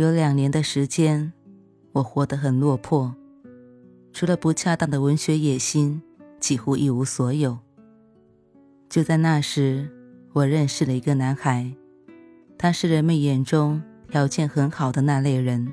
有两年的时间，我活得很落魄，除了不恰当的文学野心，几乎一无所有。就在那时，我认识了一个男孩，他是人们眼中条件很好的那类人。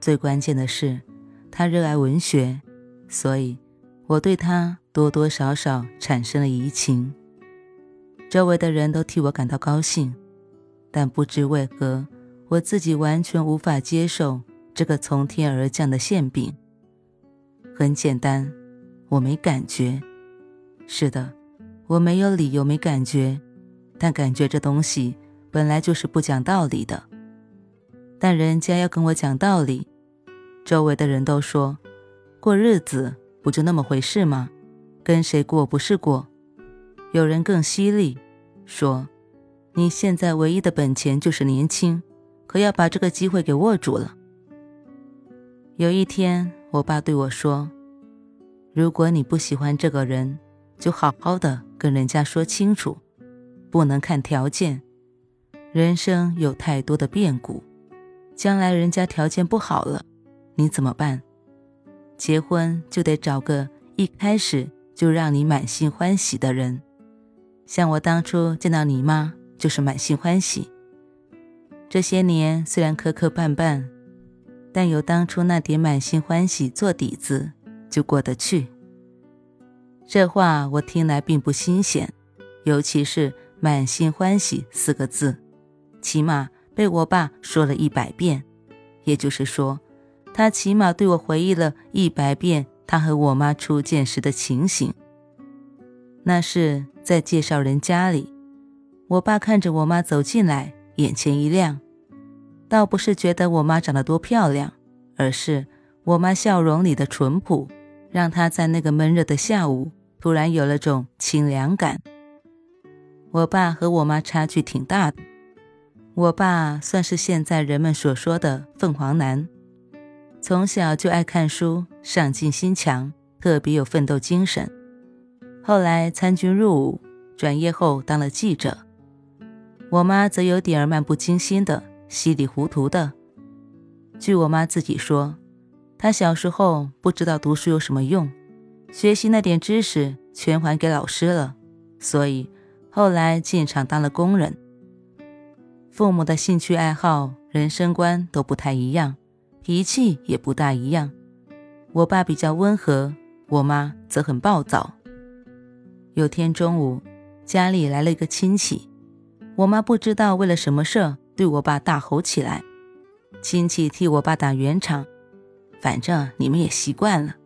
最关键的是，他热爱文学，所以我对他多多少少产生了移情。周围的人都替我感到高兴，但不知为何。我自己完全无法接受这个从天而降的馅饼。很简单，我没感觉。是的，我没有理由没感觉。但感觉这东西本来就是不讲道理的。但人家要跟我讲道理，周围的人都说，过日子不就那么回事吗？跟谁过不是过？有人更犀利，说，你现在唯一的本钱就是年轻。可要把这个机会给握住了。有一天，我爸对我说：“如果你不喜欢这个人，就好好的跟人家说清楚，不能看条件。人生有太多的变故，将来人家条件不好了，你怎么办？结婚就得找个一开始就让你满心欢喜的人。像我当初见到你妈，就是满心欢喜。”这些年虽然磕磕绊绊，但有当初那点满心欢喜做底子，就过得去。这话我听来并不新鲜，尤其是“满心欢喜”四个字，起码被我爸说了一百遍。也就是说，他起码对我回忆了一百遍他和我妈初见时的情形。那是在介绍人家里，我爸看着我妈走进来。眼前一亮，倒不是觉得我妈长得多漂亮，而是我妈笑容里的淳朴，让她在那个闷热的下午突然有了种清凉感。我爸和我妈差距挺大的，我爸算是现在人们所说的凤凰男，从小就爱看书，上进心强，特别有奋斗精神。后来参军入伍，转业后当了记者。我妈则有点儿漫不经心的、稀里糊涂的。据我妈自己说，她小时候不知道读书有什么用，学习那点知识全还给老师了，所以后来进厂当了工人。父母的兴趣爱好、人生观都不太一样，脾气也不大一样。我爸比较温和，我妈则很暴躁。有天中午，家里来了一个亲戚。我妈不知道为了什么事对我爸大吼起来，亲戚替我爸打圆场，反正你们也习惯了。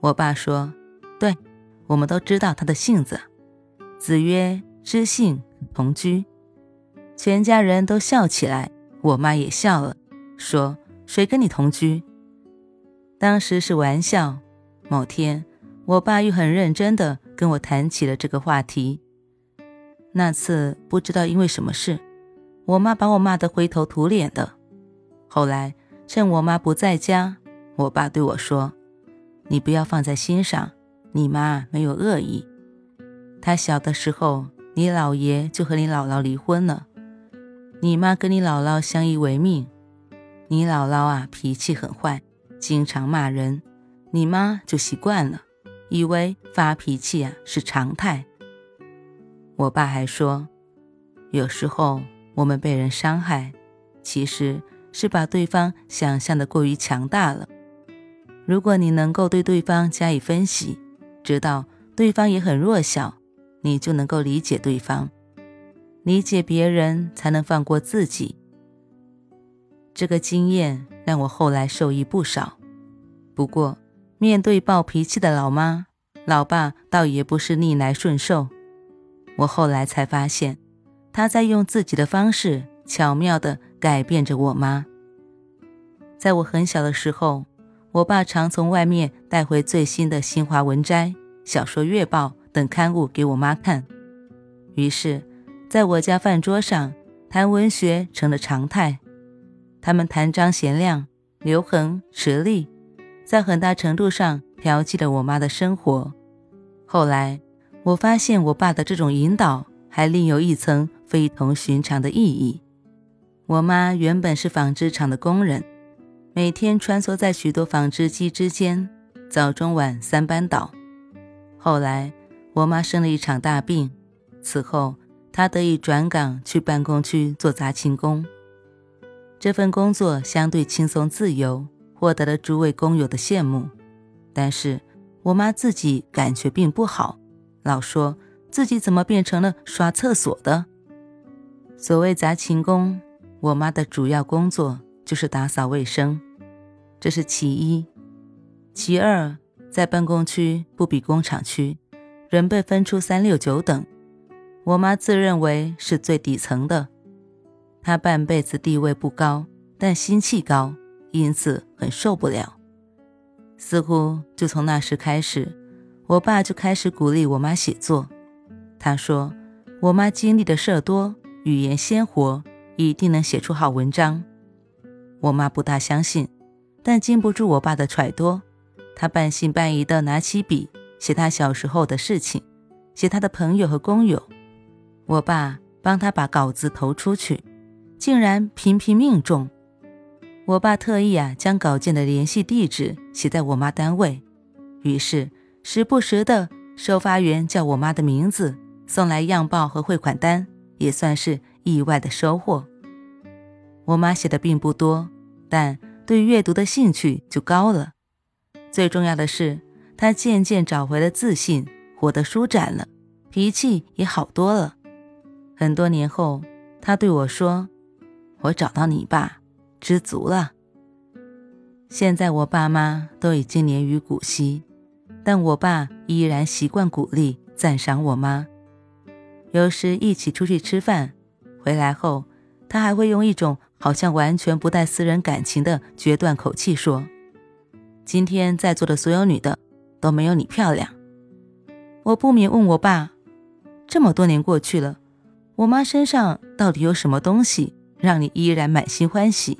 我爸说：“对，我们都知道他的性子。”子曰：“知性同居。”全家人都笑起来，我妈也笑了，说：“谁跟你同居？”当时是玩笑。某天，我爸又很认真地跟我谈起了这个话题。那次不知道因为什么事，我妈把我骂得灰头土脸的。后来趁我妈不在家，我爸对我说：“你不要放在心上，你妈没有恶意。她小的时候，你姥爷就和你姥姥离婚了，你妈跟你姥姥相依为命。你姥姥啊脾气很坏，经常骂人，你妈就习惯了，以为发脾气啊是常态。”我爸还说，有时候我们被人伤害，其实是把对方想象的过于强大了。如果你能够对对方加以分析，知道对方也很弱小，你就能够理解对方，理解别人才能放过自己。这个经验让我后来受益不少。不过，面对暴脾气的老妈，老爸倒也不是逆来顺受。我后来才发现，他在用自己的方式巧妙地改变着我妈，在我很小的时候，我爸常从外面带回最新的《新华文摘》《小说月报》等刊物给我妈看，于是，在我家饭桌上谈文学成了常态。他们谈张贤亮、刘恒、池莉，在很大程度上调剂了我妈的生活。后来，我发现我爸的这种引导还另有一层非同寻常的意义。我妈原本是纺织厂的工人。每天穿梭在许多纺织机之间，早中晚三班倒。后来，我妈生了一场大病，此后她得以转岗去办公区做杂勤工。这份工作相对轻松自由，获得了诸位工友的羡慕。但是，我妈自己感觉并不好，老说自己怎么变成了刷厕所的。所谓杂勤工，我妈的主要工作就是打扫卫生。这是其一，其二，在办公区不比工厂区，人被分出三六九等。我妈自认为是最底层的，她半辈子地位不高，但心气高，因此很受不了。似乎就从那时开始，我爸就开始鼓励我妈写作。他说，我妈经历的事多，语言鲜活，一定能写出好文章。我妈不大相信。但经不住我爸的揣度，他半信半疑地拿起笔写他小时候的事情，写他的朋友和工友。我爸帮他把稿子投出去，竟然频频命中。我爸特意啊将稿件的联系地址写在我妈单位，于是时不时的收发员叫我妈的名字，送来样报和汇款单，也算是意外的收获。我妈写的并不多，但。对阅读的兴趣就高了，最重要的是，他渐渐找回了自信，活得舒展了，脾气也好多了。很多年后，他对我说：“我找到你爸，知足了。”现在我爸妈都已经年逾古稀，但我爸依然习惯鼓励、赞赏我妈。有时一起出去吃饭，回来后，他还会用一种。好像完全不带私人感情的决断口气说：“今天在座的所有女的都没有你漂亮。”我不免问我爸：“这么多年过去了，我妈身上到底有什么东西让你依然满心欢喜？”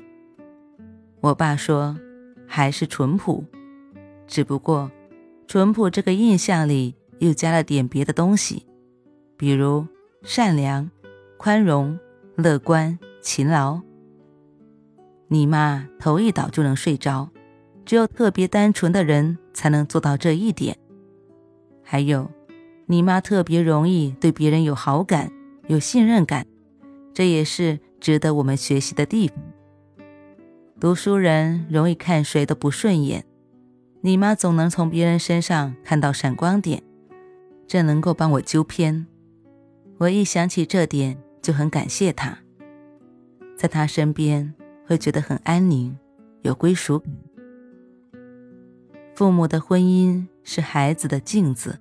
我爸说：“还是淳朴，只不过淳朴这个印象里又加了点别的东西，比如善良、宽容、乐观、勤劳。”你妈头一倒就能睡着，只有特别单纯的人才能做到这一点。还有，你妈特别容易对别人有好感、有信任感，这也是值得我们学习的地方。读书人容易看谁都不顺眼，你妈总能从别人身上看到闪光点，这能够帮我纠偏。我一想起这点，就很感谢她，在她身边。会觉得很安宁，有归属感。父母的婚姻是孩子的镜子。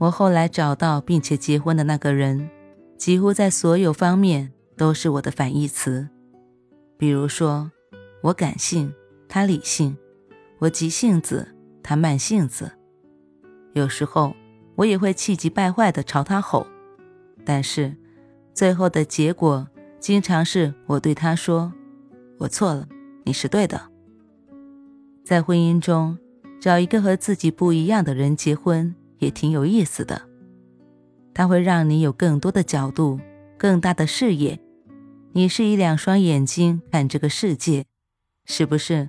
我后来找到并且结婚的那个人，几乎在所有方面都是我的反义词。比如说，我感性，他理性；我急性子，他慢性子。有时候我也会气急败坏地朝他吼，但是最后的结果经常是我对他说。我错了，你是对的。在婚姻中，找一个和自己不一样的人结婚也挺有意思的。他会让你有更多的角度、更大的视野。你是以两双眼睛看这个世界，是不是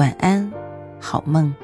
晚安，好梦。